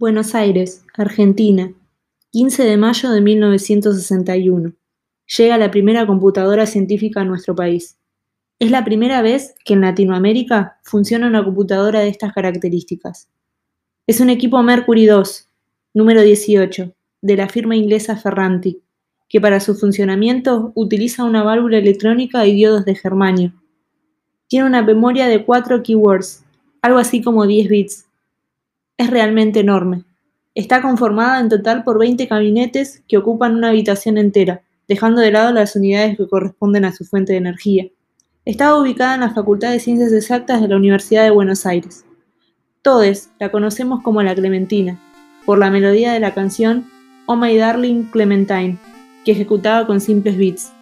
Buenos Aires, Argentina, 15 de mayo de 1961. Llega la primera computadora científica a nuestro país. Es la primera vez que en Latinoamérica funciona una computadora de estas características. Es un equipo Mercury 2, número 18, de la firma inglesa Ferranti, que para su funcionamiento utiliza una válvula electrónica y diodos de germanio. Tiene una memoria de 4 keywords, algo así como 10 bits. Es realmente enorme. Está conformada en total por 20 gabinetes que ocupan una habitación entera, dejando de lado las unidades que corresponden a su fuente de energía. Está ubicada en la Facultad de Ciencias Exactas de la Universidad de Buenos Aires. Todos la conocemos como la Clementina, por la melodía de la canción Oh My Darling Clementine, que ejecutaba con simples beats.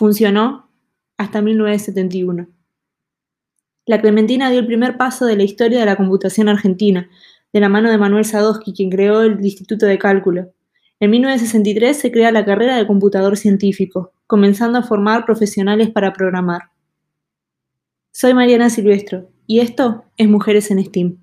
Funcionó hasta 1971. La Clementina dio el primer paso de la historia de la computación argentina, de la mano de Manuel Sadowski, quien creó el Instituto de Cálculo. En 1963 se crea la carrera de computador científico, comenzando a formar profesionales para programar. Soy Mariana Silvestro y esto es Mujeres en STEAM.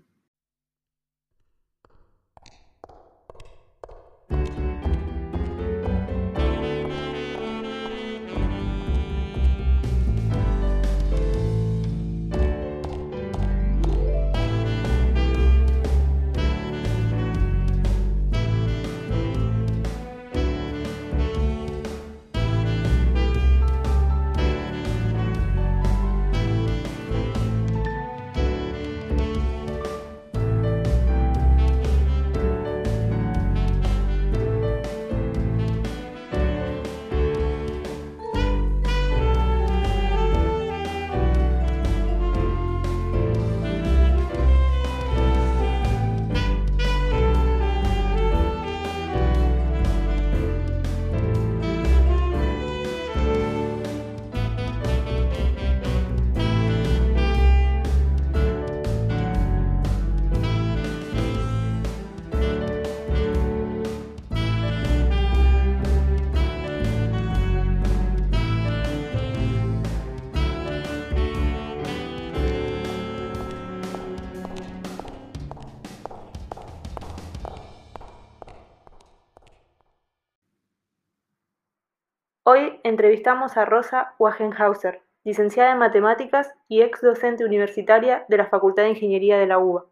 Entrevistamos a Rosa Wagenhauser, licenciada en Matemáticas y ex docente universitaria de la Facultad de Ingeniería de la UBA.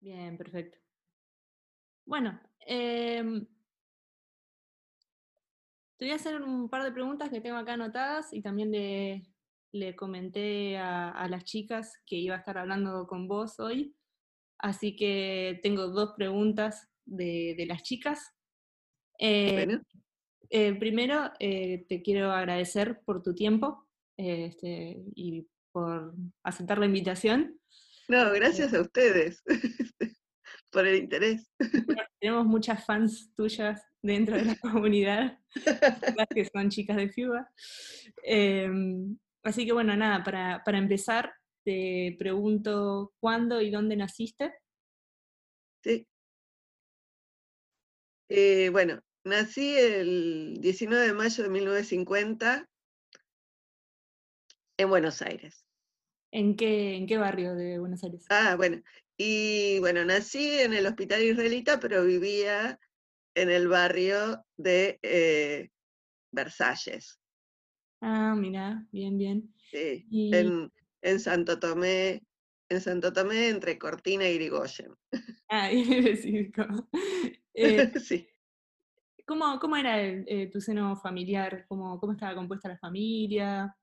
Bien, perfecto. Bueno, em, te voy a hacer un par de preguntas que tengo acá anotadas y también le, comenté a, las chicas que iba a estar hablando con vos hoy. Así que tengo dos preguntas de, las chicas. Eh, eh, primero, eh, te quiero agradecer por tu tiempo este, y por aceptar la invitación. No, gracias a ustedes por el interés. tenemos muchas fans tuyas dentro de la comunidad, que son chicas de FIUBA. Em, así que bueno, nada, para, para empezar, te pregunto cuándo y dónde naciste. Sí. Eh, bueno, Nací el 19 de mayo de 1950 en Buenos Aires. ¿En qué, ¿En qué barrio de Buenos Aires? Ah, bueno. Y bueno, nací en el hospital israelita, pero vivía en el barrio de eh, Versalles. Ah, mira, bien, bien. Sí, en, en, Santo Tomé, en Santo Tomé, entre Cortina y Grigoyen. Ah, y eh, sí. ¿Cómo, cómo era eh, tu seno familiar? ¿Cómo, ¿Cómo estaba compuesta la familia?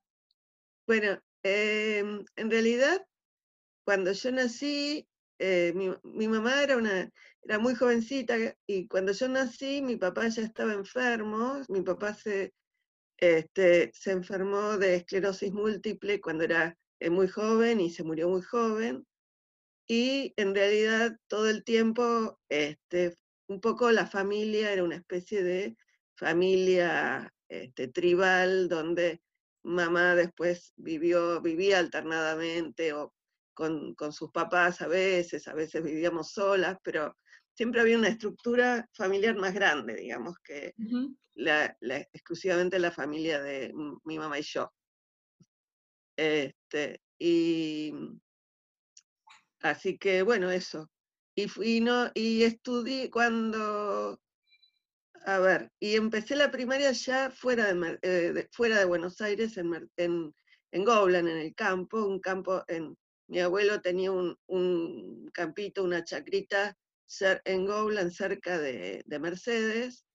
Bueno, em, en realidad, cuando yo nací, eh, mi, mamá era, una, era muy jovencita y cuando yo nací mi papá ya estaba enfermo, mi papá se, este, se enfermó de esclerosis múltiple cuando era eh, muy joven y se murió muy joven. Y en realidad todo el tiempo este, un poco la familia era una especie de familia este, tribal donde mamá después vivió, vivía alternadamente o con, sus papás a veces, a veces vivíamos solas, pero siempre había una estructura familiar más grande, digamos, que la, exclusivamente la familia de mi mamá y yo. Este, y así que bueno, eso. Y fui, no, y estudié cuando, a ver, y empecé la primaria ya fuera de, eh, fuera de Buenos Aires, en, en, en Goblan, en el campo, un campo, en, mi abuelo tenía un, un campito, una chacrita en Goblan, cerca de, de Mercedes,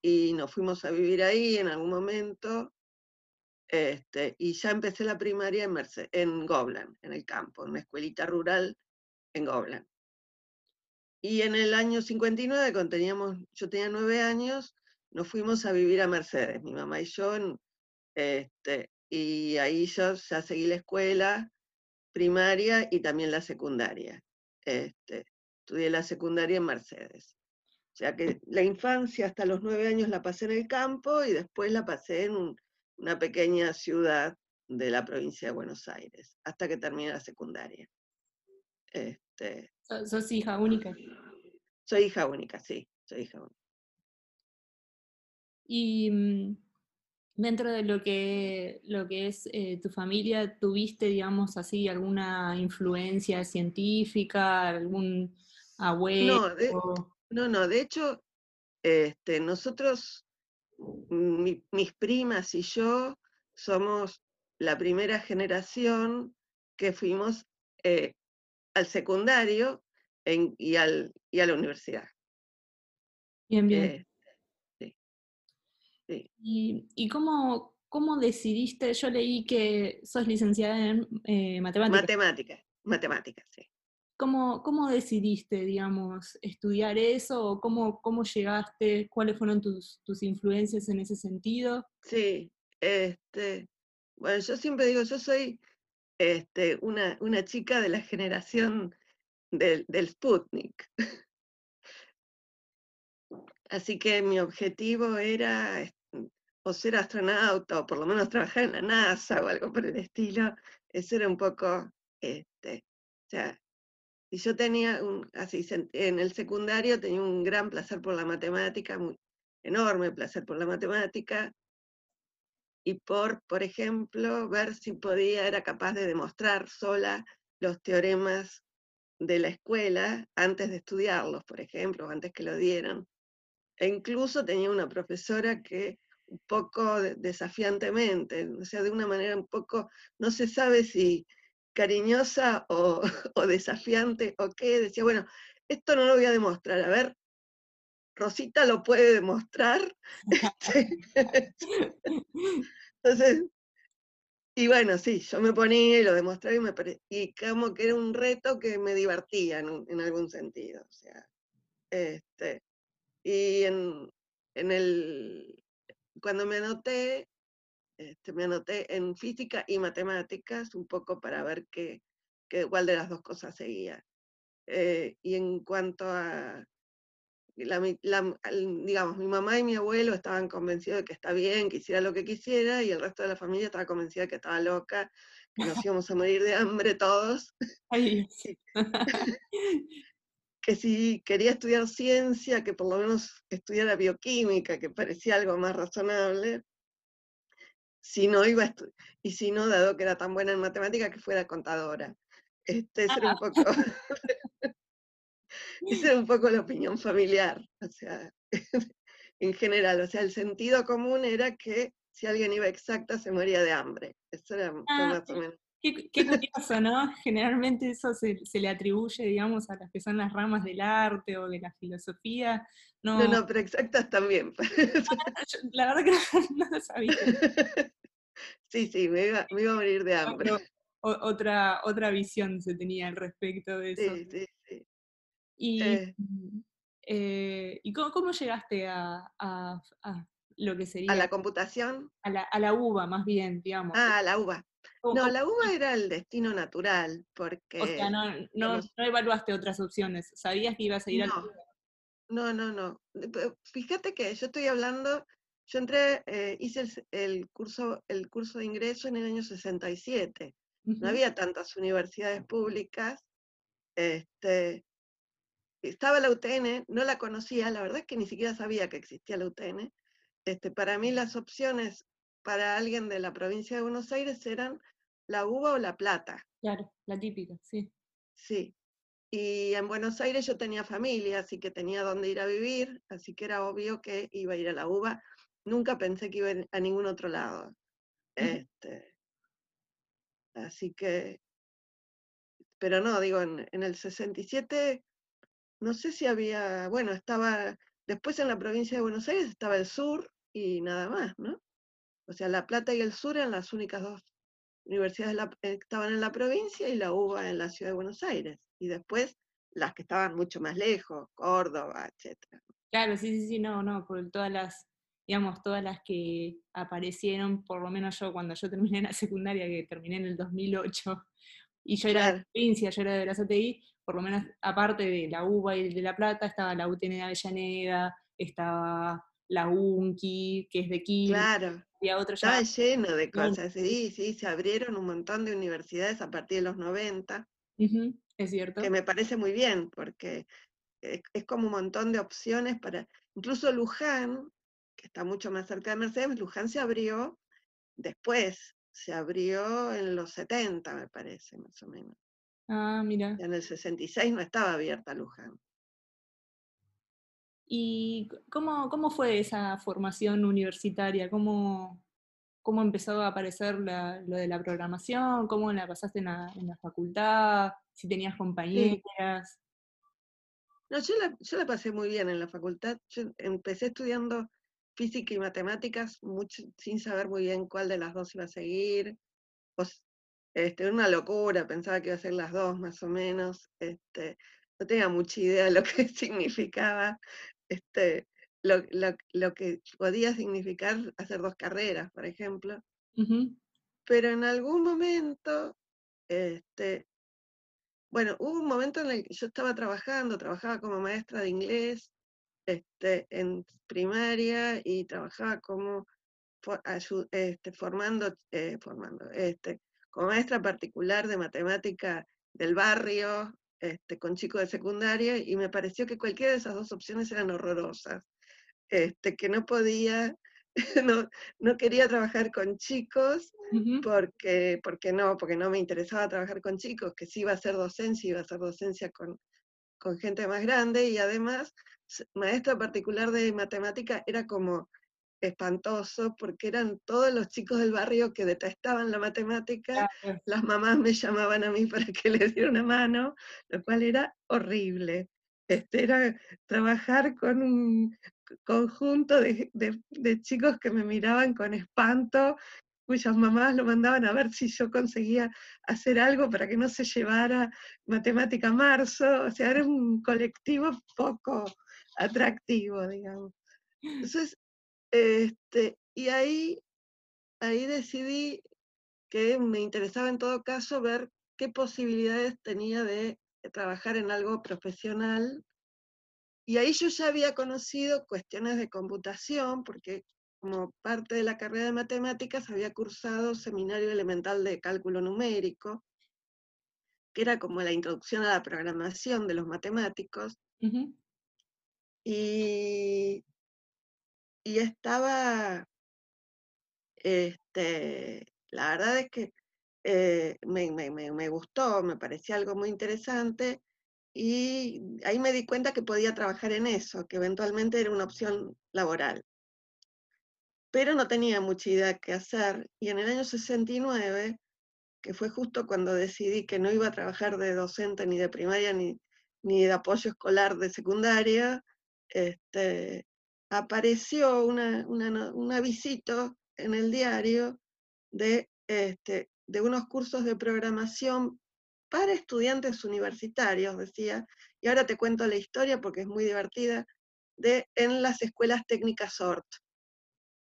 y nos fuimos a vivir ahí en algún momento, este, y ya empecé la primaria en, en Goblan, en el campo, en una escuelita rural en Goblan. Y en el año 59, cuando teníamos, yo tenía nueve años, nos fuimos a vivir a Mercedes, mi mamá y yo, este, y ahí yo ya seguí la escuela primaria y también la secundaria. Este, estudié la secundaria en Mercedes. O sea que la infancia hasta los nueve años la pasé en el campo y después la pasé en una pequeña ciudad de la provincia de Buenos Aires, hasta que terminé la secundaria. Este, ¿Sos hija única? Soy hija única, sí, soy hija única. Y mm, dentro de lo que, lo que es eh, tu familia, ¿tuviste, digamos así, alguna influencia científica, algún abuelo? No, no, de hecho, este, nosotros, mis primas y yo, somos la primera generación que fuimos eh, al secundario y, al, y a la universidad. Bien, bien. Eh, ¿Y, cómo, cómo, decidiste? Yo leí que sos licenciada en eh, matemáticas. Matemáticas, matemáticas, sí. ¿Cómo, ¿Cómo, decidiste, digamos, estudiar eso? ¿O cómo, cómo llegaste? ¿Cuáles fueron tus, tus influencias en ese sentido? Sí, este, bueno, yo siempre digo, yo soy este, una, una chica de la generación del, del Sputnik. Así que mi objetivo era o ser astronauta, o por lo menos trabajar en la NASA o algo por el estilo. Eso era un poco, este, o sea, y yo tenía un, así, en el secundario tenía un gran placer por la matemática, muy enorme placer por la matemática, y por, por ejemplo, ver si podía, era capaz de demostrar sola los teoremas de la escuela antes de estudiarlos, por ejemplo, antes que lo dieran. E incluso tenía una profesora que un poco desafiantemente, o sea, de una manera un poco, no se sabe si cariñosa o, desafiante o qué, decía, bueno, esto no lo voy a demostrar, a ver, Rosita lo puede demostrar. Este, entonces, y bueno, sí, yo me ponía y lo demostraba y, me y como que era un reto que me divertía en, en algún sentido. O sea, este, y en, en el, cuando me anoté, este, me anoté en física y matemáticas, un poco para ver qué, qué cuál de las dos cosas seguía. Eh, y en cuanto a, la, digamos, mi mamá y mi abuelo estaban convencidos de que está bien, que hiciera lo que quisiera, y el resto de la familia estaba convencida de que estaba loca, que nos íbamos a morir de hambre todos. que si quería estudiar ciencia, que por lo menos estudiara bioquímica, que parecía algo más razonable, si no iba a y si no, dado que era tan buena en matemática, que fuera contadora. Este, esa era un poco, esa era un poco la opinión familiar, o sea, en general, o sea, el sentido común era que si alguien iba exacta se moría de hambre. Eso era ah, más o menos. Qué, curioso, ¿no? Generalmente eso se, le atribuye, digamos, a las que son las ramas del arte o de la filosofía. No, no, pero exactas también. la verdad que no, lo sabía. Sí, sí, me iba, me iba a morir de hambre. otra, otra visión se tenía al respecto de eso. Sí, sí, sí. Y, eh. Eh, ¿y cómo, llegaste a, lo que sería... ¿A la computación? A la, a la uva, más bien, digamos. Ah, a la uva. No, la uva era el destino natural, porque... O sea, no, no, evaluaste otras opciones, sabías que ibas a ir no, al... No, no, no. Fíjate que yo estoy hablando, yo entré, eh, hice el, curso, el curso de ingreso en el año 67. No había tantas universidades públicas, este, estaba la UTN, no la conocía, la verdad es que ni siquiera sabía que existía la UTN. Este, para mí las opciones para alguien de la provincia de Buenos Aires eran la uva o la plata. Claro, la típica, sí. Sí. Y en Buenos Aires yo tenía familia, así que tenía dónde ir a vivir, así que era obvio que iba a ir a la uva. Nunca pensé que iba a ningún otro lado. Este, así que, pero no, digo, en, en el 67 no sé si había, bueno, estaba, después en la provincia de Buenos Aires estaba el sur y nada más, ¿no? O sea, La Plata y el sur eran las únicas dos universidades que estaban en la provincia y la UBA en la ciudad de Buenos Aires. Y después las que estaban mucho más lejos, Córdoba, etc. Claro, sí, sí, sí, no, no, por todas las, digamos, todas las que aparecieron, por lo menos yo cuando yo terminé la secundaria, que terminé en el 2008, y yo era de la provincia, yo era de la CTI, por lo menos aparte de la UBA y de La Plata, estaba la UTN de Avellaneda, estaba la UNCI, que es de Quilmes, claro. y otro Estaba lleno de cosas, sí, sí, se abrieron un montón de universidades a partir de los 90. es cierto. Que me parece muy bien, porque es, es, como un montón de opciones para, incluso Luján, que está mucho más cerca de Mercedes, Luján se abrió después, se abrió en los 70, me parece, más o menos. Ah, mira. En el 66 no estaba abierta Luján. ¿Y cómo, cómo fue esa formación universitaria? ¿Cómo, cómo empezó a aparecer lo de la programación? ¿Cómo la pasaste en la, facultad? ¿Si tenías compañeras? No, yo la, yo la, pasé muy bien en la facultad. Yo empecé estudiando física y matemáticas mucho, sin saber muy bien cuál de las dos iba a seguir. Pues, este, una locura, pensaba que iba a ser las dos más o menos, este, no tenía mucha idea de lo que significaba, este, lo, lo, que podía significar hacer dos carreras, por ejemplo. Pero en algún momento, este, bueno, hubo un momento en el que yo estaba trabajando, trabajaba como maestra de inglés este, en primaria y trabajaba como este, formando, eh, formando este, como maestra particular de matemática del barrio, este, con chicos de secundaria, y me pareció que cualquiera de esas dos opciones eran horrorosas, este, que no podía, no, no quería trabajar con chicos, porque, porque no, porque no me interesaba trabajar con chicos, que sí iba a ser docencia, iba a ser docencia con, con gente más grande, y además, maestra particular de matemática era como espantoso porque eran todos los chicos del barrio que detestaban la matemática, las mamás me llamaban a mí para que les diera una mano, lo cual era horrible. Este, era trabajar con un conjunto de, de, chicos que me miraban con espanto, cuyas mamás lo mandaban a ver si yo conseguía hacer algo para que no se llevara matemática marzo, o sea, era un colectivo poco atractivo, digamos. Entonces, este, y ahí, ahí decidí que me interesaba en todo caso ver qué posibilidades tenía de trabajar en algo profesional. Y ahí yo ya había conocido cuestiones de computación, porque como parte de la carrera de matemáticas había cursado seminario elemental de cálculo numérico, que era como la introducción a la programación de los matemáticos. Y y estaba, este, la verdad es que eh, me, me, gustó, me parecía algo muy interesante y ahí me di cuenta que podía trabajar en eso, que eventualmente era una opción laboral. Pero no tenía mucha idea qué hacer y en el año 69, que fue justo cuando decidí que no iba a trabajar de docente ni de primaria ni, ni de apoyo escolar de secundaria, este, apareció una, un avisito en el diario de, este, de unos cursos de programación para estudiantes universitarios, decía, y ahora te cuento la historia porque es muy divertida, de en las escuelas técnicas SORT.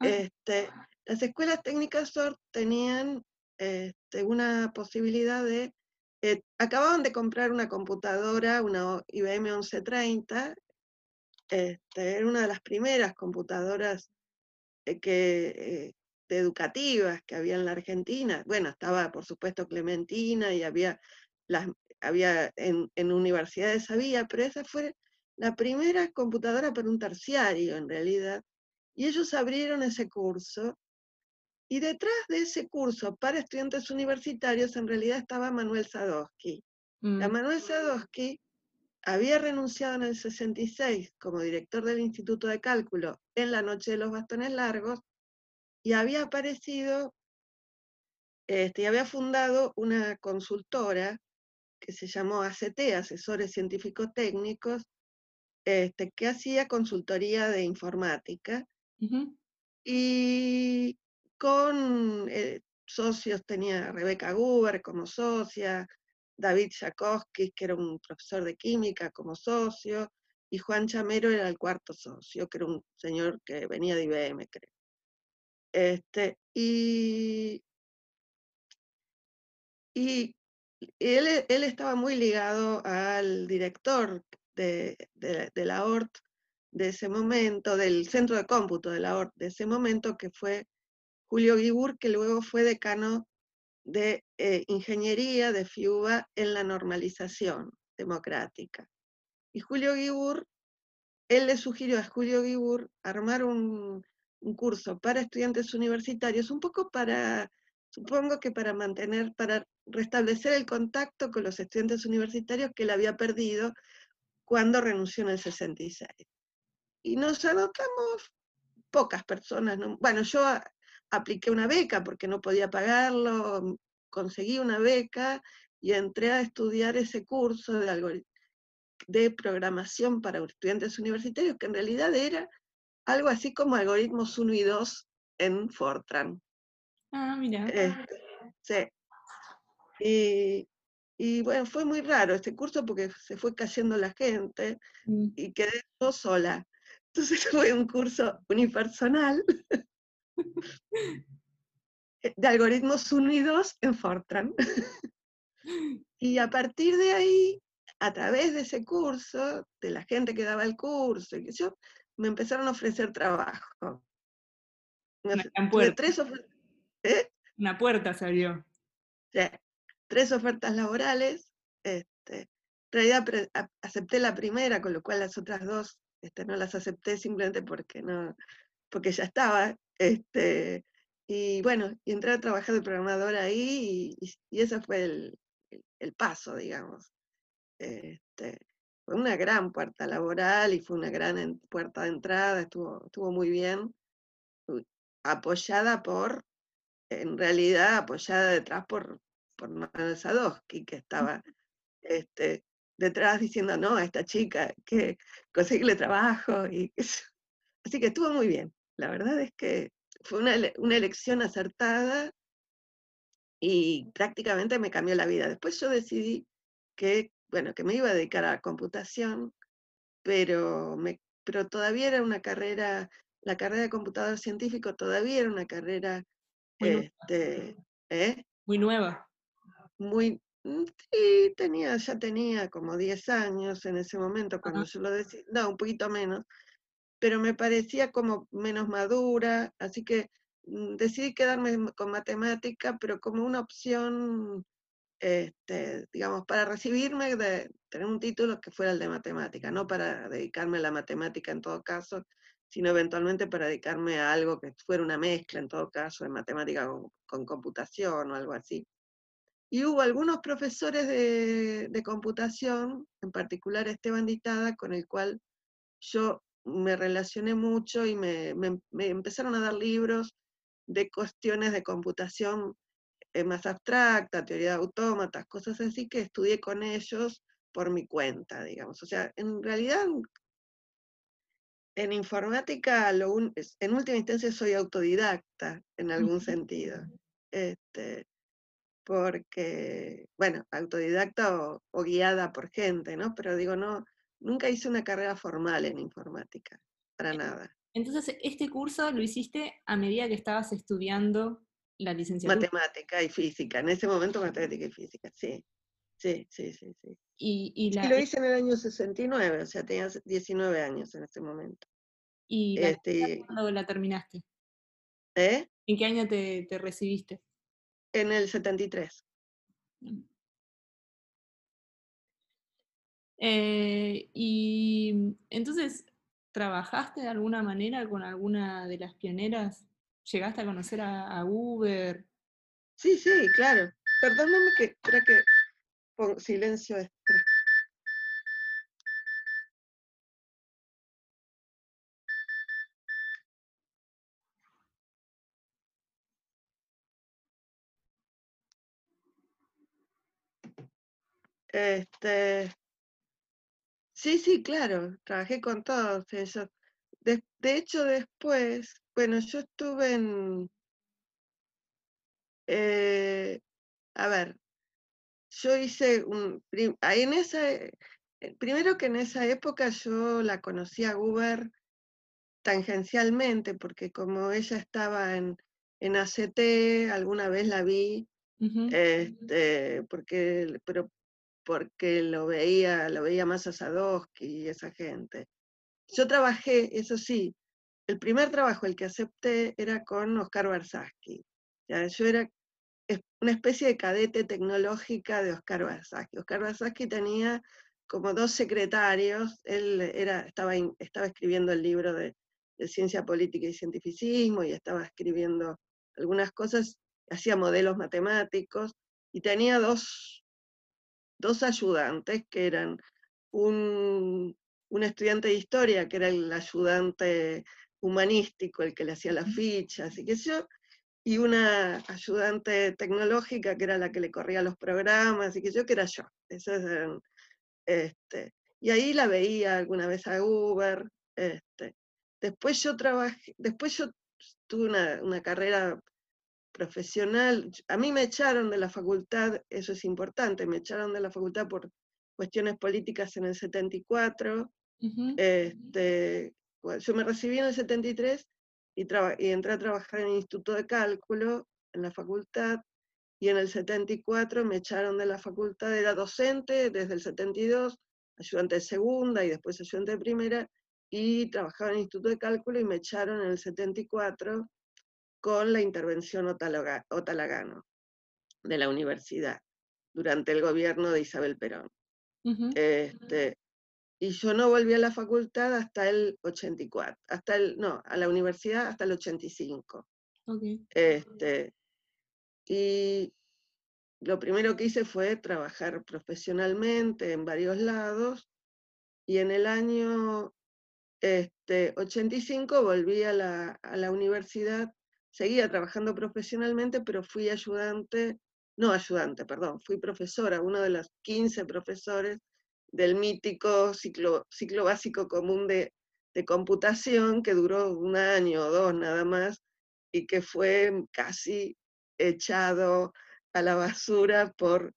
Ah. Este, las escuelas técnicas SORT tenían este, una posibilidad de, eh, acababan de comprar una computadora, una IBM 1130, este, era una de las primeras computadoras eh, que, eh, educativas que había en la Argentina. Bueno, estaba por supuesto Clementina y había, las, había en, universidades había, pero esa fue la primera computadora para un terciario en realidad, y ellos abrieron ese curso, y detrás de ese curso para estudiantes universitarios en realidad estaba Manuel Sadowski. La Mm, Manuel Sadowski había renunciado en el 66 como director del Instituto de Cálculo en la Noche de los Bastones Largos y había aparecido este, y había fundado una consultora que se llamó ACT, Asesores Científicos Técnicos, este, que hacía consultoría de informática y con eh, socios tenía a Rebeca Guber como socia, David Jakowski, que era un profesor de química como socio, y Juan Chamero era el cuarto socio, que era un señor que venía de IBM, creo. Este, y, y él, él estaba muy ligado al director de, de, de la ORT de ese momento, del centro de cómputo de la ORT de ese momento, que fue Julio Guibur, que luego fue decano de eh, ingeniería de FIUBA en la normalización democrática. Y Julio Guibur, él le sugirió a Julio Guibur armar un, curso para estudiantes universitarios, un poco para, supongo que para mantener, para restablecer el contacto con los estudiantes universitarios que él había perdido cuando renunció en el 66. Y nos anotamos pocas personas, ¿no? bueno, yo apliqué una beca porque no podía pagarlo, conseguí una beca y entré a estudiar ese curso de, de programación para estudiantes universitarios, que en realidad era algo así como algoritmos 1 y 2 en Fortran. Ah, mira. Este, sí. Y, y, bueno, fue muy raro este curso porque se fue cayendo la gente Mm. y quedé yo sola. Entonces fue un curso unipersonal de algoritmos 1 y 2 en Fortran. y a partir de ahí, a través de ese curso, de la gente que daba el curso, y que yo, me empezaron a ofrecer trabajo. Me Una gran puerta. tres, ¿eh? Una puerta se abrió. Sí, tres ofertas laborales. Este, en realidad acepté la primera, con lo cual las otras dos este, no las acepté simplemente porque no, porque ya estaba. Este, y bueno, y entré a trabajar de programador ahí y, y- ese fue el, el- el paso, digamos. Este, fue una gran puerta laboral y fue una gran en- puerta de entrada, estuvo, estuvo muy bien, apoyada por, en realidad apoyada detrás por, por Manuel Sadowski, que estaba este, detrás diciendo, no, a esta chica, que conseguirle trabajo, y así que estuvo muy bien. La verdad es que fue una, ele- una elección acertada y prácticamente me cambió la vida. Después yo decidí que, bueno, que me iba a dedicar a la computación, pero, me, pero todavía era una carrera, la carrera de computador científico todavía era una carrera Muy nueva. este, ¿eh? Muy nueva. muy, mm, sí, tenía, ya tenía como 10 años en ese momento cuando Ajá. yo lo decidí, no, un poquito menos, pero me parecía como menos madura, así que mm, decidí quedarme con matemática, pero como una opción, este, digamos, para recibirme, de tener un título que fuera el de matemática, no para dedicarme a la matemática en todo caso, sino eventualmente para dedicarme a algo que fuera una mezcla en todo caso de matemática con, con computación o algo así. Y hubo algunos profesores de, de computación, en particular Esteban Ditada, con el cual yo me relacioné mucho y me, me- me empezaron a dar libros de cuestiones de computación eh, más abstracta, teoría de autómatas, cosas así que estudié con ellos por mi cuenta, digamos. O sea, en realidad en informática, lo un- en última instancia soy autodidacta en algún sentido. Este, porque, bueno, autodidacta o, o guiada por gente, ¿no? Pero digo, no, nunca hice una carrera formal en informática, para nada. Entonces, este curso lo hiciste a medida que estabas estudiando la licenciatura. Matemática y física, en ese momento matemática y física, sí. Sí, sí, sí, sí. Y, y la, Y lo hice en el año 69, o sea, tenía 19 años en ese momento. y la Este, ¿cuándo la terminaste? ¿eh? ¿En qué año te, te recibiste? En el 73. Eh, y entonces, ¿trabajaste de alguna manera con alguna de las pioneras? ¿Llegaste a conocer a, Uber? Sí, sí, claro. Perdóname que, espera que pongo silencio. Espera. Este, sí, sí, claro, trabajé con todos ellos. De, hecho, después, bueno, yo estuve en, eh, a ver, yo hice un, en esa, eh, primero que en esa época yo la conocí a Uber tangencialmente, porque como ella estaba en, en ACT, alguna vez la vi, este, porque, pero porque lo veía, lo veía más a Sadowski y esa gente. Yo trabajé, eso sí, el primer trabajo, el que acepté, era con Oscar Barsaski. yo era una especie de cadete tecnológica de Oscar Barsaski. Oscar Barsaski tenía como dos secretarios, él era, estaba, estaba escribiendo el libro de, de ciencia política y cientificismo y estaba escribiendo algunas cosas, hacía modelos matemáticos y tenía dos dos ayudantes que eran un, estudiante de historia, que era el ayudante humanístico, el que le hacía las fichas y qué sé yo, y una ayudante tecnológica que era la que le corría los programas y que yo, que era yo. este, y ahí la veía alguna vez a Uber. Este. Después yo trabajé, después yo tuve una, una carrera profesional. A mí me echaron de la facultad, eso es importante, me echaron de la facultad por cuestiones políticas en el 74. este, yo me recibí en el 73 y, y entré a trabajar en el Instituto de Cálculo en la facultad y en el 74 me echaron de la facultad, era docente desde el 72, ayudante de segunda y después ayudante de primera, y trabajaba en el Instituto de Cálculo y me echaron en el 74 con la intervención Otalagano de la universidad durante el gobierno de Isabel Perón. este, y yo no volví a la facultad hasta el 84, hasta el, no, a la universidad hasta el 85. Este, y lo primero que hice fue trabajar profesionalmente en varios lados y en el año este, 85 volví a la, a la universidad seguía trabajando profesionalmente, pero fui ayudante, no ayudante, perdón, fui profesora, uno de los 15 profesores del mítico ciclo, ciclo básico común de, de computación que duró un año o dos nada más y que fue casi echado a la basura por,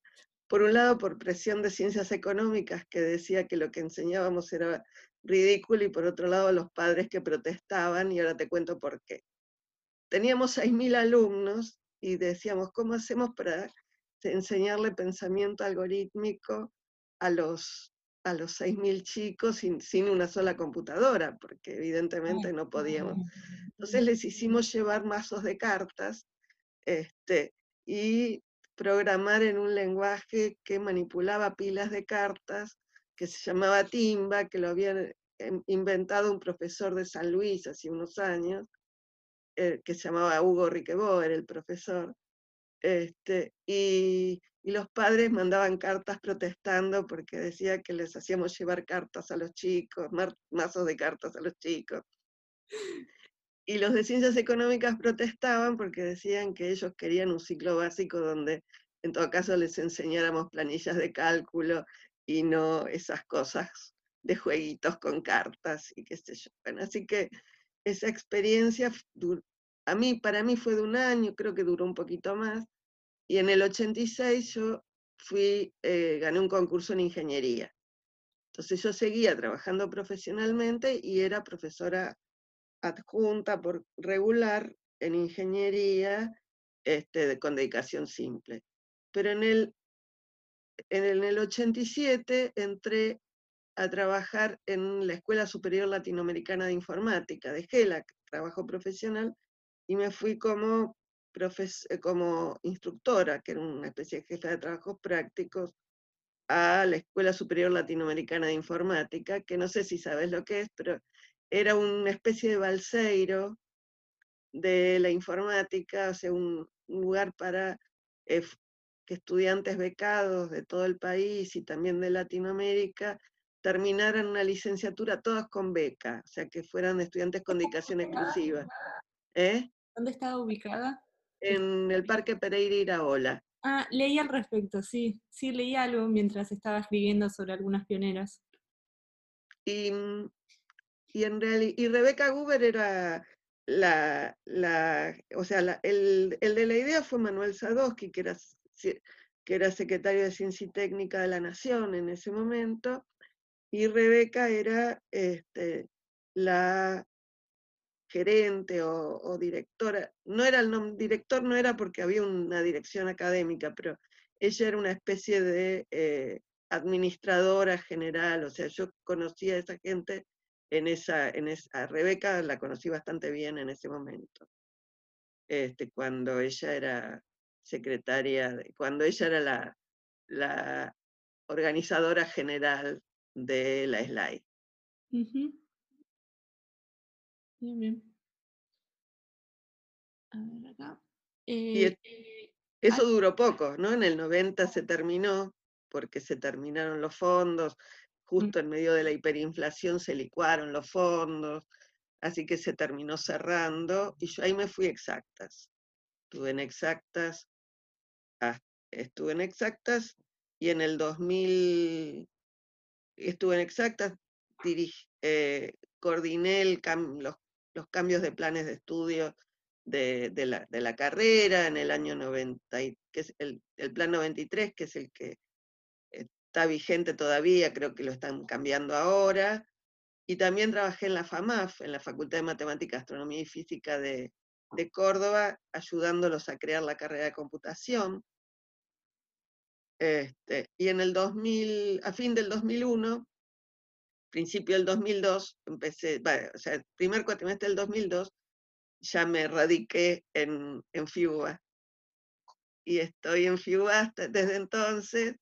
por un lado, por presión de ciencias económicas que decía que lo que enseñábamos era ridículo y por otro lado los padres que protestaban y ahora te cuento por qué teníamos 6.000 alumnos y decíamos, ¿cómo hacemos para enseñarle pensamiento algorítmico a los, a los 6.000 chicos sin, sin, una sola computadora? Porque evidentemente no podíamos. Entonces les hicimos llevar mazos de cartas este, y programar en un lenguaje que manipulaba pilas de cartas, que se llamaba Timba, que lo había em, inventado un profesor de San Luis hace unos años, eh, que se llamaba Hugo Riquebó, era el profesor, este, y, los padres mandaban cartas protestando porque decía que les hacíamos llevar cartas a los chicos, mazos de cartas a los chicos. Y los de ciencias económicas protestaban porque decían que ellos querían un ciclo básico donde en todo caso les enseñáramos planillas de cálculo y no esas cosas de jueguitos con cartas y qué sé yo. Bueno, así que esa experiencia a mí, para mí fue de un año, creo que duró un poquito más, y en el 86 yo fui, eh, gané un concurso en ingeniería. Entonces yo seguía trabajando profesionalmente y era profesora adjunta por regular en ingeniería este, con dedicación simple. Pero en el, en el 87 entré a trabajar en la Escuela Superior Latinoamericana de Informática, dejé la trabajo profesional y me fui como, eh, como instructora, que era una especie de jefa de trabajos prácticos, a la Escuela Superior Latinoamericana de Informática, que no sé si sabes lo que es, pero era una especie de balseiro de la informática, o sea, un, lugar para eh, que estudiantes becados de todo el país y también de Latinoamérica terminaran una licenciatura todas con beca, o sea, que fueran estudiantes con dedicación exclusiva. ¿Eh? ¿Dónde estaba ubicada? En el Parque Pereira Iraola. Ah, leí al respecto, sí. Sí, leí algo mientras estaba escribiendo sobre algunas pioneras. Y, y en realidad, y Rebeca Guber era la, la o sea, el, el, de la idea fue Manuel Sadowski, que era, que era secretario de Ciencia y Técnica de la Nación en ese momento, y Rebeca era este, la gerente o, directora, no era el nombre, director no era porque había una dirección académica, pero ella era una especie de eh, administradora general, o sea, yo conocía a esa gente en esa, en a Rebeca la conocí bastante bien en ese momento, este, cuando ella era secretaria, cuando ella era la, la organizadora general de la SLAI. Bien, bien. A ver acá. y eh, eso duró poco, ¿no? En el 90 se terminó, porque se terminaron los fondos, justo en medio de la hiperinflación se licuaron los fondos, así que se terminó cerrando, y yo ahí me fui exactas. Estuve en exactas, estuve en exactas, y en el 2000, estuve en exactas, eh, coordiné los los cambios de planes de estudio de, la, carrera en el año 90, que es el, plan 93, que es el que está vigente todavía, creo que lo están cambiando ahora. Y también trabajé en la FAMAF, en la Facultad de Matemática, Astronomía y Física de, Córdoba, ayudándolos a crear la carrera de computación. Este, y en el 2000, a fin del 2001, principio del 2002, empecé, o sea, el primer cuatrimestre del 2002, ya me radiqué en, en FIUBA. Y estoy en FIUBA hasta, desde entonces.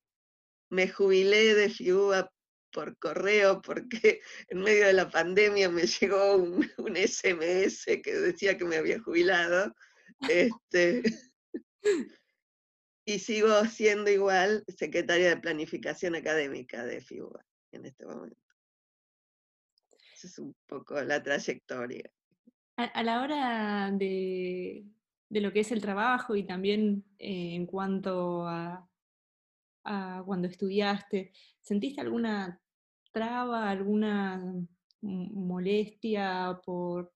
Me jubilé de FIUBA por correo porque en medio de la pandemia me llegó un, un SMS que decía que me había jubilado. Este, y sigo siendo igual secretaria de planificación académica de FIUBA en este momento es un poco la trayectoria. A, la hora de, lo que es el trabajo y también eh, en cuanto a, cuando estudiaste, ¿sentiste alguna traba, alguna molestia por,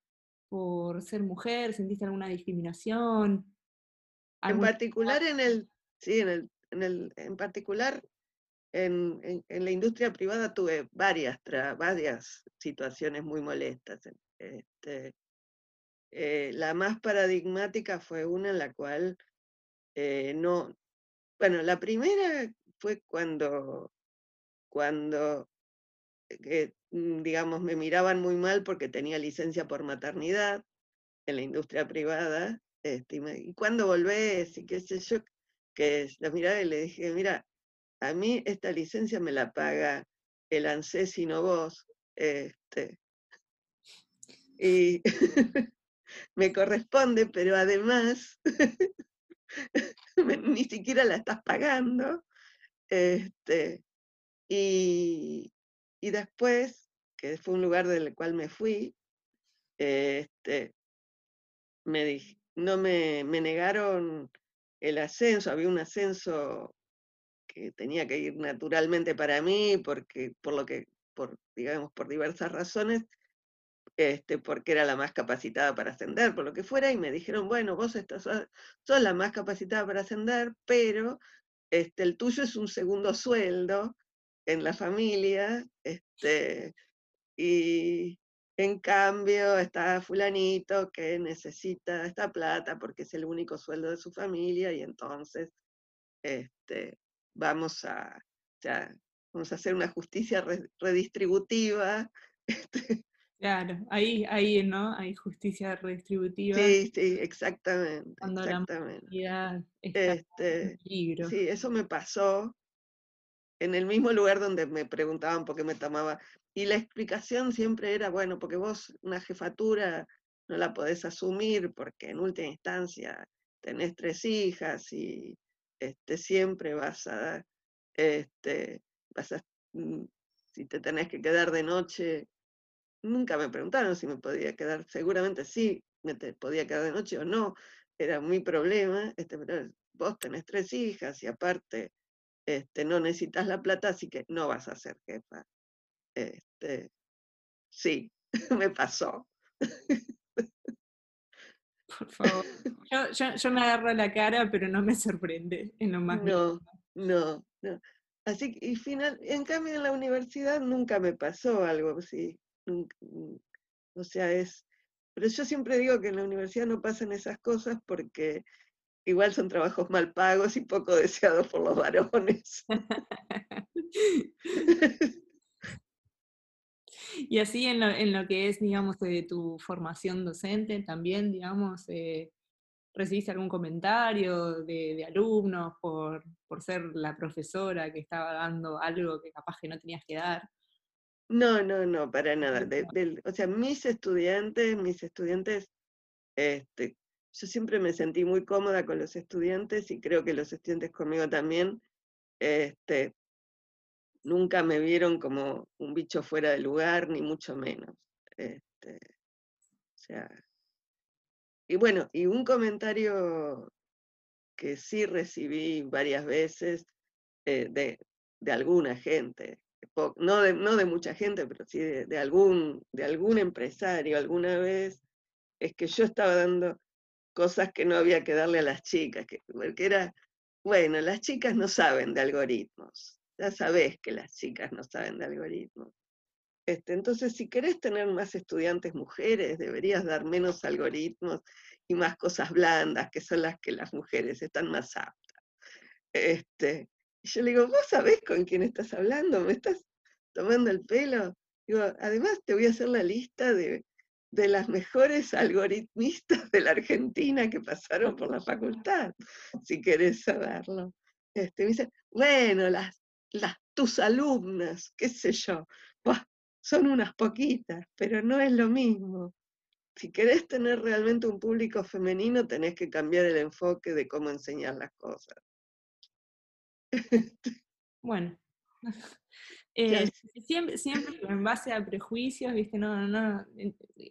por ser mujer? ¿Sentiste alguna discriminación? En particular en el, sí, en el, en el, en particular en, la industria privada tuve varias, varias situaciones muy molestas. Este, eh, la más paradigmática fue una en la cual eh, no, bueno, la primera fue cuando, cuando eh, mm, digamos, me miraban muy mal porque tenía licencia por maternidad en la industria privada, este, y, cuando volvés y qué sé yo, que la miraba y le dije, mira, a mí esta licencia me la paga el ANSES y no vos. Este, y me corresponde, pero además ni siquiera la estás pagando. Este, y, después, que fue un lugar del cual me fui, este, me no me, me negaron el ascenso, había un ascenso que tenía que ir naturalmente para mí, porque, por lo que, por, digamos, por diversas razones, este, porque era la más capacitada para ascender, por lo que fuera, y me dijeron, bueno, vos estás, sos la más capacitada para ascender, pero este, el tuyo es un segundo sueldo en la familia, este, y en cambio está fulanito que necesita esta plata porque es el único sueldo de su familia, y entonces este, vamos a, vamos a hacer una justicia redistributiva. Este claro, ahí, ahí, ¿no? Hay justicia redistributiva. Sí, sí, exactamente. exactamente. este, Sí, eso me pasó. en el mismo lugar donde me preguntaban por qué me tomaba. Y la explicación siempre era, bueno, porque vos una jefatura no la podés asumir porque en última instancia tenés tres hijas y este, siempre vas a, este, vas a, mm, si te tenés que quedar de noche, nunca me preguntaron si me podía quedar, seguramente sí, me podía quedar de noche o no, era mi problema, este, pero vos tenés tres hijas y aparte este, no necesitas la plata, así que no vas a ser jefa. Este, sí, me pasó. Por favor. Yo, me agarro la cara, pero no me sorprende en lo más. No, no, no. Así que, y final, en cambio en la universidad nunca me pasó algo así. o sea, es. Pero yo siempre digo que en la universidad no pasan esas cosas porque igual son trabajos mal pagos y poco deseados por los varones. y así en lo, en lo, que es, digamos, de tu formación docente, también, digamos, eh, ¿recibiste algún comentario de, alumnos por, por, ser la profesora que estaba dando algo que capaz que no tenías que dar? No, no, no, para nada. o sea, mis estudiantes, mis estudiantes este, yo siempre me sentí muy cómoda con los estudiantes y creo que los estudiantes conmigo también. Este, nunca me vieron como un bicho fuera de lugar, ni mucho menos. Este, o sea, y bueno, y un comentario que sí recibí varias veces eh, de, de, alguna gente, no de, no de mucha gente, pero sí de, de, algún, de algún empresario alguna vez, es que yo estaba dando cosas que no había que darle a las chicas, que, porque era, bueno, las chicas no saben de algoritmos, ya sabés que las chicas no saben de algoritmos. Este, entonces, si querés tener más estudiantes mujeres, deberías dar menos algoritmos y más cosas blandas, que son las que las mujeres están más aptas. Este, y yo le digo, ¿vos sabés con quién estás hablando? ¿Me estás tomando el pelo? Digo, además te voy a hacer la lista de de las mejores algoritmistas de la Argentina que pasaron por la facultad, si querés saberlo. Este, me dice, bueno, las, las, tus alumnas, qué sé yo, son unas poquitas, pero no es lo mismo. Si querés tener realmente un público femenino, tenés que cambiar el enfoque de cómo enseñar las cosas. Bueno, eh, siempre, siempre en base a prejuicios, ¿viste? No, no,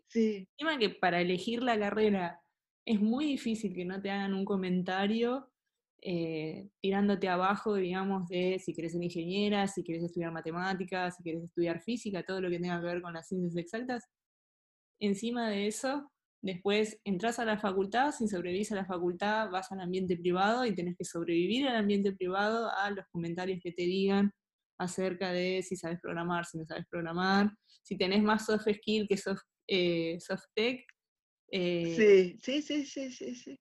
sí. Encima que para elegir la carrera es muy difícil que no te hagan un comentario eh, tirándote abajo, digamos, de si quieres ser ingeniera, si quieres estudiar matemáticas, si quieres estudiar física, todo lo que tenga que ver con las ciencias exactas. Encima de eso, después entras a la facultad, si sobrevives a la facultad, vas al ambiente privado y tenés que sobrevivir al ambiente privado a los comentarios que te digan acerca de si sabes programar, si no sabes programar, si tenés más soft skill que soft, eh, soft tech. Eh, sí, sí, sí, sí, sí, sí.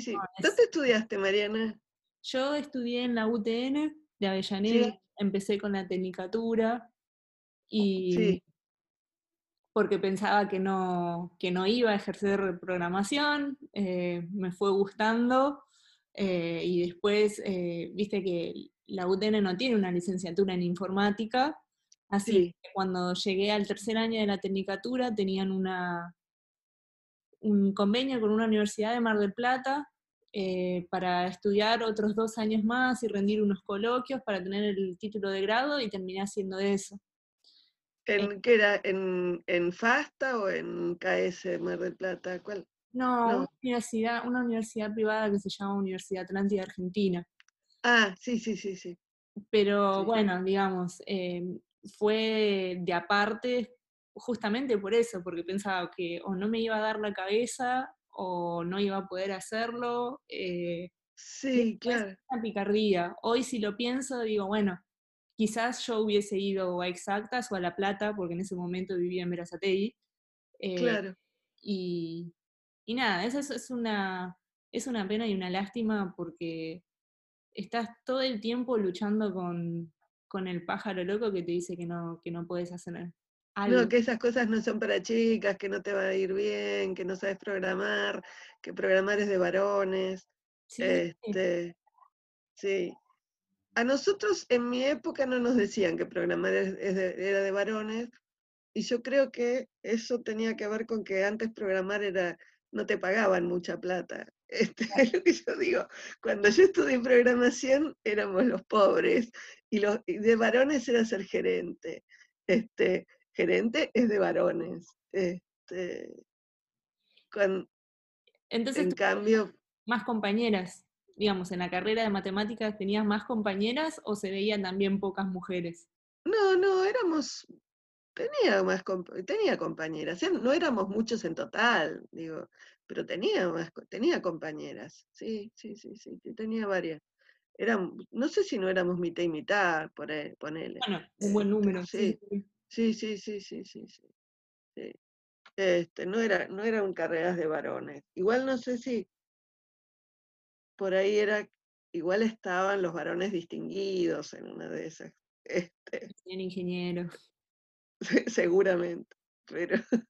Sí, ¿Dónde estudiaste, Mariana? Yo estudié en la UTN de Avellaneda, empecé con la tecnicatura y porque pensaba que no, que no iba a ejercer programación, eh, me fue gustando y después, viste que la UTN no tiene una licenciatura en informática, así que cuando llegué al tercer año de la tecnicatura tenían una, un convenio con una universidad de Mar del Plata eh, para estudiar otros dos años más y rendir unos coloquios para tener el título de grado y terminé haciendo eso. ¿En eh, qué era? ¿En, ¿En, FASTA o en KS Mar del Plata? ¿Cuál? No, Una, universidad, una universidad privada que se llama Universidad Atlántica Argentina. Ah, sí, sí, sí, sí. Pero bueno, digamos, em, fue de aparte justamente por eso, porque pensaba que o no me iba a dar la cabeza o no iba a poder hacerlo. Eh, sí, claro. Una picardía. Hoy si lo pienso, digo, bueno, quizás yo hubiese ido a Exactas o a La Plata, porque en ese momento vivía en Verazategui. Eh, claro. Y, y nada, eso es, una, es una pena y una lástima porque estás todo el tiempo luchando con, el pájaro loco que te dice que no, que no puedes hacer algo. No, que esas cosas no son para chicas, que no te va a ir bien, que no sabes programar, que programar es de varones. Sí. Este, sí. a nosotros en mi época no nos decían que programar era de varones, y yo creo que eso tenía que ver con que antes programar era, no te pagaban mucha plata. Este, es lo que yo digo. Cuando yo estudié programación éramos los pobres, y, los, de varones era ser gerente. Este, gerente es de varones. Este, Entonces, en cambio... Más compañeras digamos, en la carrera de matemáticas tenías más compañeras o se veían también pocas mujeres? No, no, éramos, tenía más, tenía compañeras, no éramos muchos en total, digo, pero tenía más, tenía compañeras, sí, sí, sí, sí, tenía varias. Eran, no sé si no éramos mitad y mitad, por ahí, ponele. Bueno, un buen este, número, sí. Sí, sí, sí, sí, sí, sí. Este, no, era, no eran carreras de varones. Igual no sé si, por ahí era, igual estaban los varones distinguidos en una de esas. Este, ingeniero. Seguramente, pero...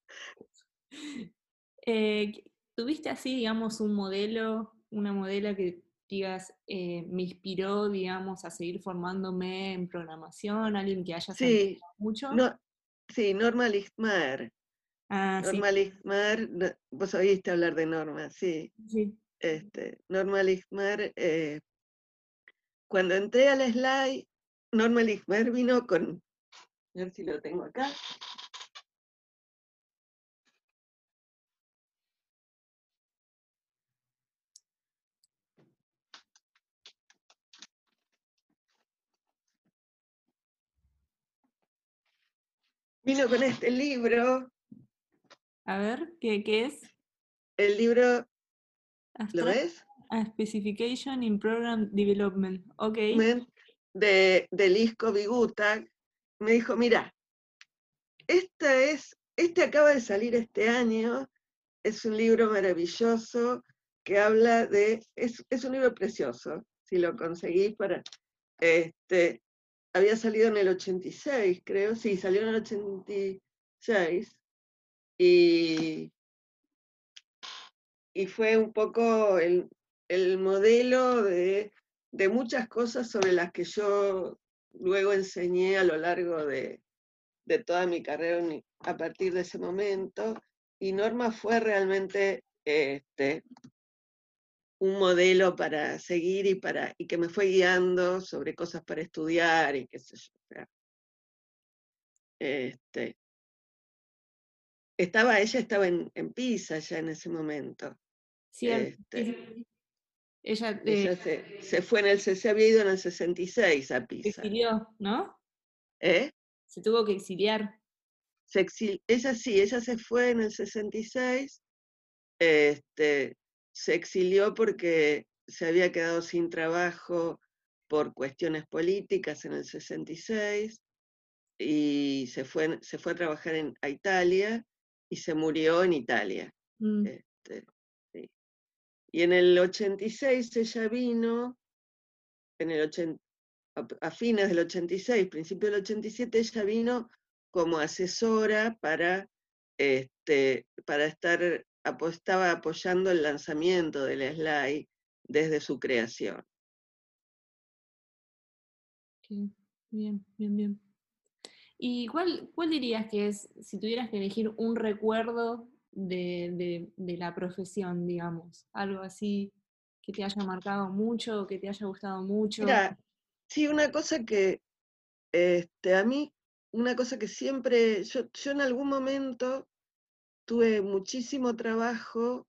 Eh, ¿Tuviste así, digamos, un modelo, una modelo que digas, eh, me inspiró, digamos, a seguir formándome en programación, alguien que haya sí, mucho? No, sí, Norma Lichtmar. Ah, Norma sí. vos oíste hablar de Norma, sí. Sí este, Norma Ligmar, eh, cuando entré al slide, Norma Ligmar vino con, a ver si lo tengo acá. Vino con este libro. A ver, ¿qué, qué es? El libro ¿Lo ves? A specification in Program Development. Ok. De, de Lisco Biguta. Me dijo, mira, esta es, este acaba de salir este año, es un libro maravilloso que habla de, es, es un libro precioso, si lo conseguís para, este, había salido en el 86, creo, sí, salió en el 86, y y fue un poco el, modelo de, muchas cosas sobre las que yo luego enseñé a lo largo de, toda mi carrera a partir de ese momento. Y Norma fue realmente este, un modelo para seguir y, para, y que me fue guiando sobre cosas para estudiar y qué sé yo. Este, estaba, ella estaba en, en Pisa ya en ese momento. Este, ella, eh se, fue en el, se había ido en el 66 a Pisa. Se exilió, ¿no? ¿Eh? Se tuvo que exiliar. Se ella sí, ella se fue en el 66, este, se exilió porque se había quedado sin trabajo por cuestiones políticas en el 66 y se fue, se fue a trabajar en, a Italia y se murió en Italia. Mm. Este, y en el 86 ella vino, en el a, fines del 86, principio del 87, ella vino como asesora para, este, para estar, estaba apoyando el lanzamiento del slide desde su creación. Bien, bien, bien. ¿Y cuál, cuál dirías que es, si tuvieras que elegir un recuerdo de, la profesión, digamos? Algo así que te haya marcado mucho, que te haya gustado mucho. Mira, sí, una cosa que este, a mí, una cosa que siempre, yo, yo en algún momento tuve muchísimo trabajo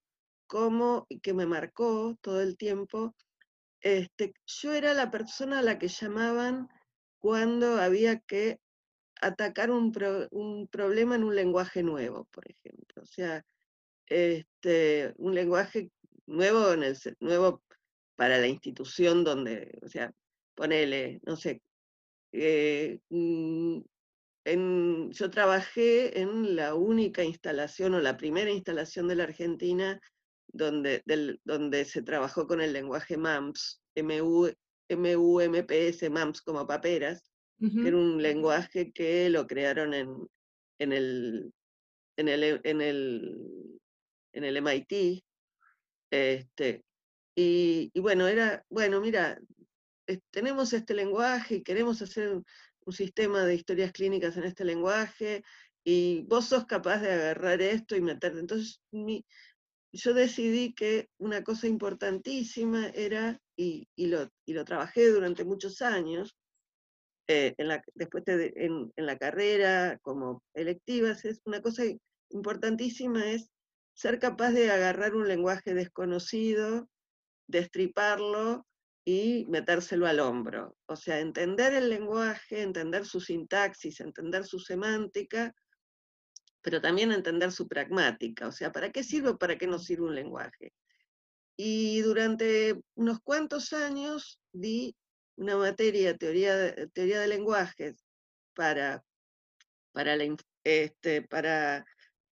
como, que me marcó todo el tiempo, este, yo era la persona a la que llamaban cuando había que atacar un, un, problema en un lenguaje nuevo, por ejemplo. O sea, este, un lenguaje nuevo, en el, nuevo para la institución donde, o sea, ponele, no sé, eh, mm, en, yo trabajé en la única instalación o la primera instalación de la Argentina donde, del, donde se trabajó con el lenguaje MAMS, MU, MUMPS, MAMS como paperas, que era un lenguaje que lo crearon en, en, el, en, el, en, el, en el MIT. Este, y, y, bueno, era, bueno, mira, tenemos este lenguaje y queremos hacer un, sistema de historias clínicas en este lenguaje, y vos sos capaz de agarrar esto y meterte. Entonces, yo decidí que una cosa importantísima era, y, lo, lo, trabajé durante muchos años, eh, en la, después en, en, la carrera, como electivas, es una cosa importantísima es ser capaz de agarrar un lenguaje desconocido, destriparlo y metérselo al hombro. O sea, entender el lenguaje, entender su sintaxis, entender su semántica, pero también entender su pragmática. O sea, ¿para qué sirve o para qué no sirve un lenguaje? Y durante unos cuantos años di una materia, teoría teoría de lenguajes, para, para, la, este, para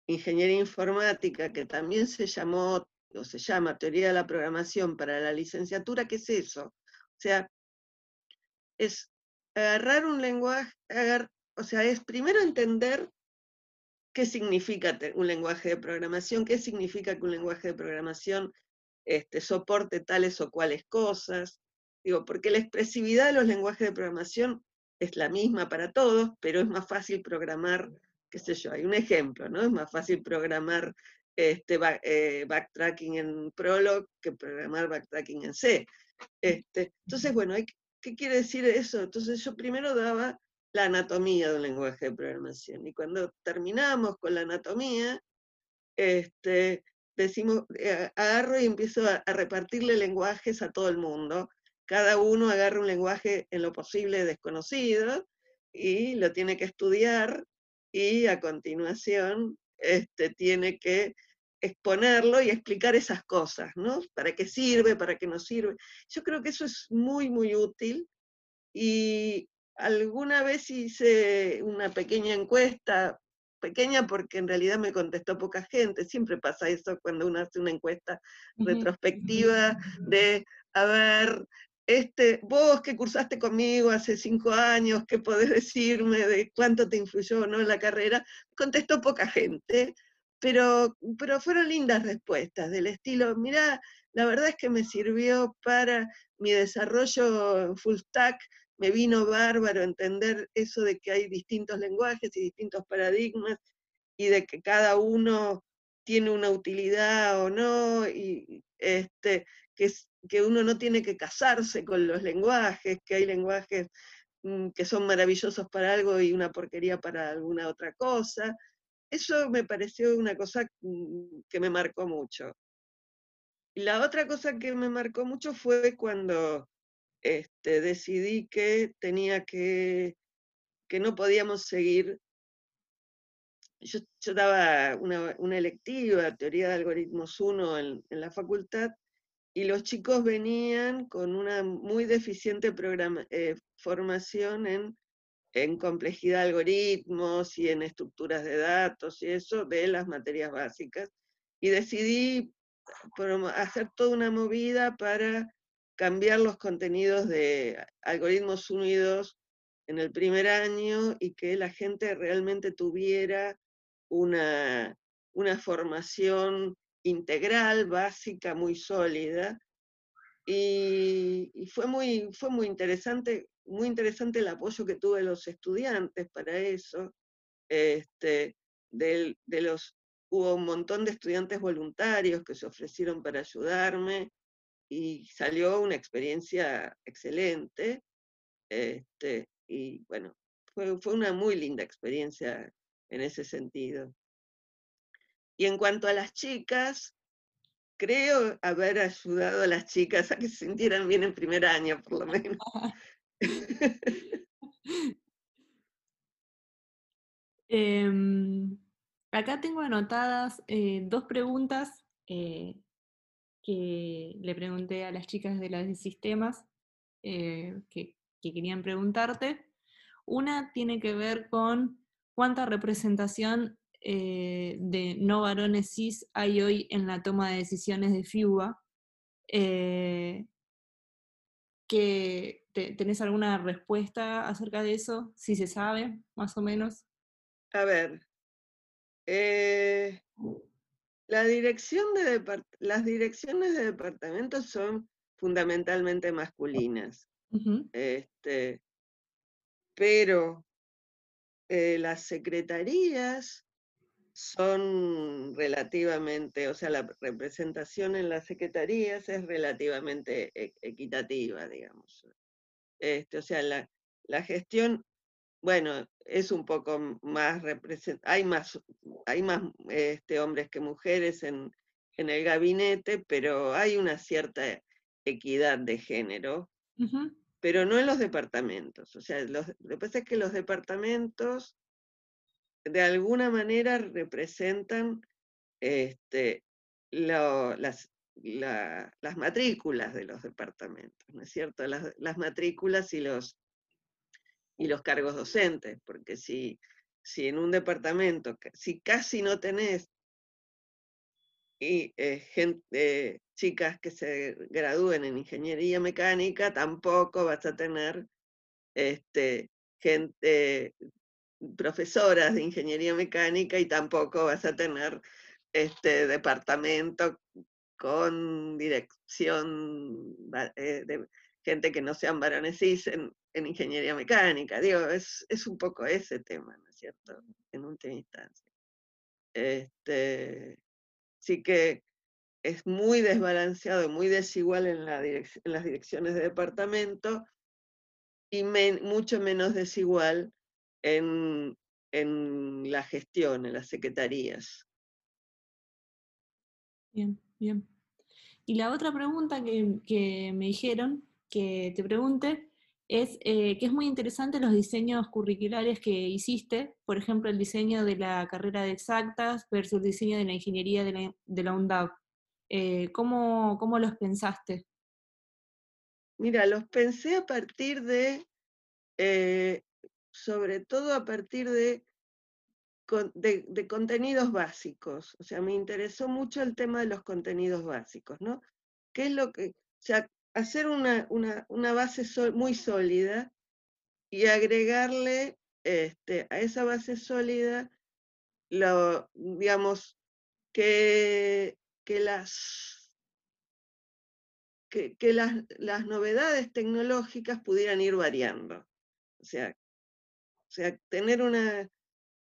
ingeniería informática, que también se llamó se llama teoría de la programación para la licenciatura, ¿qué es eso? O sea, es agarrar un lenguaje, o sea, es primero entender qué significa un lenguaje de programación, qué significa que un lenguaje de programación este, soporte tales o cuales cosas. Digo, porque la expresividad de los lenguajes de programación es la misma para todos, pero es más fácil programar qué sé yo, hay un ejemplo, ¿no? Es más fácil programar este, eh, backtracking en Prolog que programar backtracking en C. Este, entonces, bueno, ¿qué quiere decir eso? Entonces yo primero daba la anatomía de un lenguaje de programación y cuando terminamos con la anatomía, este, decimos, eh, agarro y empiezo a, a, repartirle lenguajes a todo el mundo. Cada uno agarra un lenguaje en lo posible desconocido y lo tiene que estudiar y a continuación este, tiene que exponerlo y explicar esas cosas, ¿no? ¿Para qué sirve, para qué no sirve? Yo creo que eso es muy, muy útil y alguna vez hice una pequeña encuesta, pequeña porque en realidad me contestó poca gente, siempre pasa eso cuando uno hace una encuesta retrospectiva de, a ver, este, vos que cursaste conmigo hace cinco años, ¿qué podés decirme de cuánto te influyó ¿no? en la carrera? Contestó poca gente, pero, pero fueron lindas respuestas del estilo, mira, la verdad es que me sirvió para mi desarrollo full stack, me vino bárbaro entender eso de que hay distintos lenguajes y distintos paradigmas y de que cada uno tiene una utilidad o no, y este, que, que uno no tiene que casarse con los lenguajes, que hay lenguajes mm, que son maravillosos para algo y una porquería para alguna otra cosa. Eso me pareció una cosa mm, que me marcó mucho. La otra cosa que me marcó mucho fue cuando este, decidí que tenía que, que no podíamos seguir. Yo, daba una, una, electiva, teoría de algoritmos 1 en, en la facultad, y los chicos venían con una muy deficiente eh, formación en, en, complejidad de algoritmos y en estructuras de datos y eso de las materias básicas. Y decidí hacer toda una movida para cambiar los contenidos de algoritmos unidos en el primer año y que la gente realmente tuviera una, una formación integral, básica, muy sólida. Y, fue, muy, fue muy interesante, muy interesante el apoyo que tuve los estudiantes para eso. Este, de, los, hubo un montón de estudiantes voluntarios que se ofrecieron para ayudarme y salió una experiencia excelente. Este, y bueno, fue, fue una muy linda experiencia en ese sentido. Y en cuanto a las chicas, creo haber ayudado a las chicas a que se sintieran bien en primer año, por lo menos. Em, acá tengo anotadas eh, dos preguntas eh, que le pregunté a las chicas de las sistemas eh, que, que querían preguntarte. Una tiene que ver con cuánta representación eh, de no varones cis hay hoy en la toma de decisiones de FIUBA. Eh, que ¿Tenés alguna respuesta acerca de eso? Si se sabe, más o menos. A ver, eh, la dirección de las direcciones de departamentos son fundamentalmente masculinas. este, pero eh, las secretarías son relativamente, o sea, la representación en las secretarías es relativamente e, equitativa, digamos. Este, o sea, la, la gestión, bueno, es un poco más hay más, hay más este, hombres que mujeres en, en el gabinete, pero hay una cierta equidad de género, pero no en los departamentos. O sea, lo que pasa es que los departamentos de alguna manera representan este, las, las matrículas de los departamentos, ¿no es cierto? Las, las, matrículas y los, y los cargos docentes, porque si, si en un departamento, si casi no tenés eh, gente, chicas que se gradúen en ingeniería mecánica, tampoco vas a tener este, gente, profesoras de ingeniería mecánica y tampoco vas a tener este departamento con dirección eh, de gente que no sean varones en, en ingeniería mecánica. Digo, es, es, un poco ese tema, ¿no es cierto? En última instancia. Este, sí que es muy desbalanceado y muy desigual en las direcciones de departamento y mucho menos desigual en, en la gestión, en las secretarías. Bien, bien. Y la otra pregunta que, me dijeron que te pregunte es eh, que es muy interesante los diseños curriculares que hiciste, por ejemplo, el diseño de la carrera de exactas versus el diseño de la ingeniería de la, de UNDAV. Eh, ¿cómo, los pensaste? Mira, los pensé a partir de eh, sobre todo a partir de, de, contenidos básicos. O sea, me interesó mucho el tema de los contenidos básicos, ¿no? ¿Qué es lo que, o sea, hacer una, base muy sólida y agregarle este, a esa base sólida, lo, digamos, que, que las que, las, las, novedades tecnológicas pudieran ir variando. O sea, o sea, tener una...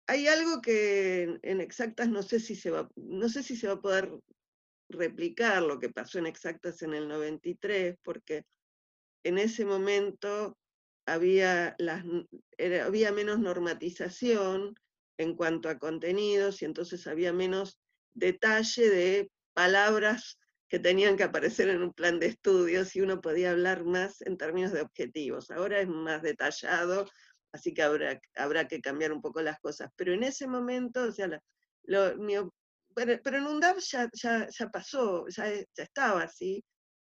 Hay algo que en exactas no sé si se va, no sé si se va a poder replicar lo que pasó en exactas en el 93, porque en ese momento había, había menos normatización en cuanto a contenidos y entonces había menos detalle de palabras que tenían que aparecer en un plan de estudios y uno podía hablar más en términos de objetivos. Ahora es más detallado, así que habrá, habrá que cambiar un poco las cosas. Pero en ese momento, o sea, pero, en UNDAP ya, ya, ya pasó, ya, ya, estaba así,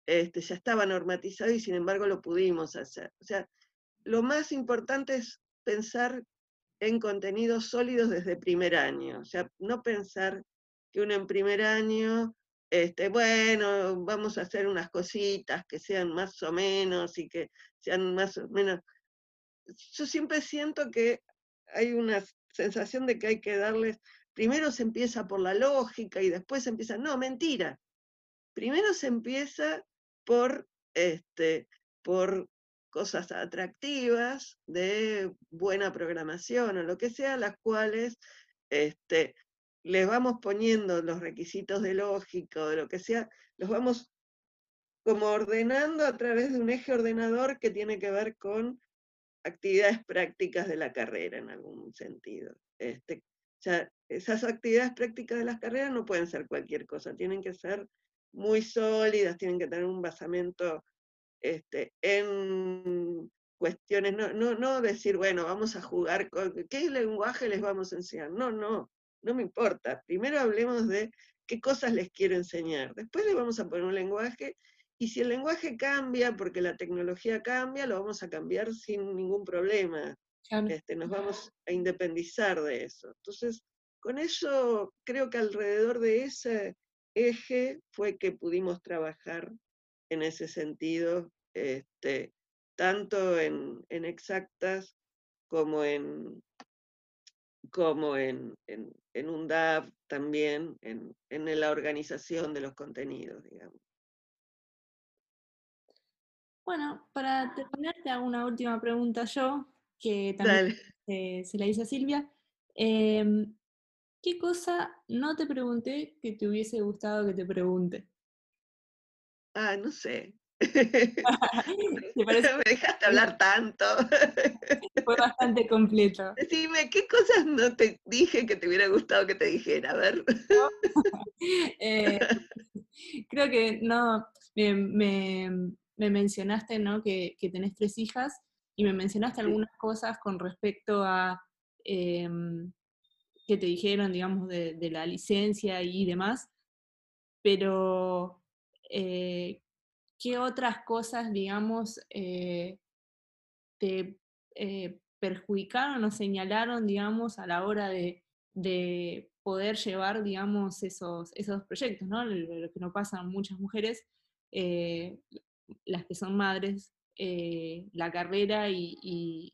este, ya estaba normatizado y sin embargo lo pudimos hacer. O sea, lo más importante es pensar en contenidos sólidos desde primer año, o sea, no pensar que uno en primer año, este, bueno, vamos a hacer unas cositas que sean más o menos y que sean más o menos, yo siempre siento que hay una sensación de que hay que darles, primero se empieza por la lógica y después se empieza, no, mentira. Primero se empieza por, este, por cosas atractivas, de buena programación o lo que sea, las cuales este, les vamos poniendo los requisitos de lógica o de lo que sea, los vamos como ordenando a través de un eje ordenador que tiene que ver con actividades prácticas de la carrera en algún sentido. Este, esas actividades prácticas de las carreras no pueden ser cualquier cosa, tienen que ser muy sólidas, tienen que tener un basamento este, en cuestiones, no, no, no decir, bueno, vamos a jugar con, ¿qué lenguaje les vamos a enseñar? No, no, no me importa. Primero hablemos de qué cosas les quiero enseñar. Después les vamos a poner un lenguaje y si el lenguaje cambia porque la tecnología cambia, lo vamos a cambiar sin ningún problema. Este, nos vamos a independizar de eso. Entonces, con eso creo que alrededor de ese eje fue que pudimos trabajar en ese sentido, este, tanto en, exactas como en como en, en, un DAV también, en, en la organización de los contenidos, digamos. Bueno, para terminar, te hago una última pregunta yo, que también se la hice a Silvia. Em, ¿Qué cosa no te pregunté que te hubiese gustado que te pregunte? Ah, no sé. Me dejaste hablar tanto. Fue bastante completo. Decime, ¿qué cosas no te dije que te hubiera gustado que te dijera? A ver. Eh, creo que no, me, mencionaste ¿no? que, tenés tres hijas y me mencionaste algunas cosas con respecto a em, que te dijeron, digamos, de, la licencia y demás, pero eh, ¿qué otras cosas, digamos, eh, te eh, perjudicaron o señalaron, digamos, a la hora de, poder llevar, digamos, esos, esos proyectos, ¿no? Lo, que no pasan muchas mujeres, las que son madres, la carrera y,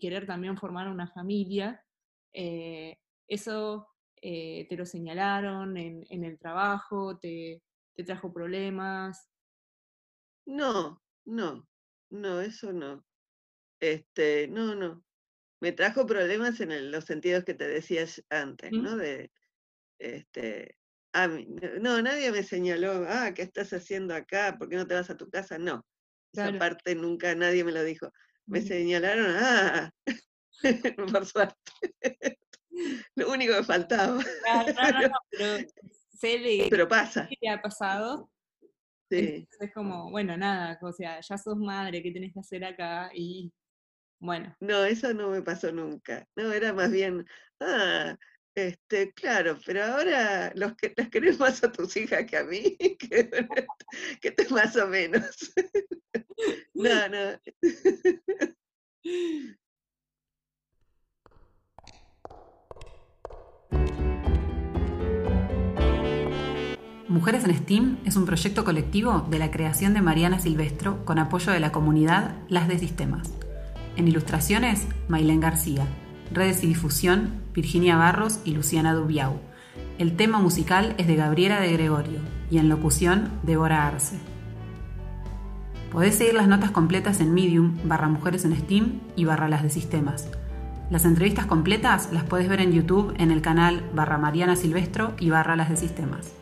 querer también formar una familia. Eso eh, te lo señalaron en, el trabajo, te, trajo problemas. No, no, no, eso no. Este, no, no. Me trajo problemas en los sentidos que te decías antes, ¿no? De, este, no, nadie me señaló, ah, ¿qué estás haciendo acá? ¿Por qué no te vas a tu casa? No, esa parte nunca nadie me lo dijo. Me señalaron, ah, por suerte. Lo único que faltaba. pero sé pero pasa. ¿Qué ha pasado? Sí. es como, bueno, nada, o sea, ya sos madre, ¿qué tenés que hacer acá? Y bueno. No, eso no me pasó nunca. No, era más bien, ah, este, claro, pero ahora los que las querés más a tus hijas que a mí, que, que te más o menos. no, no. Mujeres en STEAM es un proyecto colectivo de la creación de Mariana Silvestro con apoyo de la comunidad Las de Sistemas. En ilustraciones, Mailén García. Redes y difusión, Virginia Barros y Luciana Dubiau. El tema musical es de Gabriela de Gregorio y en locución, Débora Arce. Podés seguir las notas completas en Medium, barra Mujeres en STEAM y barra Las de Sistemas. Las entrevistas completas las puedes ver en YouTube en el canal barra Mariana Silvestro y barra Las de Sistemas.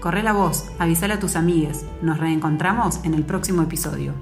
Corre la voz, avísale a tus amigues. Nos reencontramos en el próximo episodio.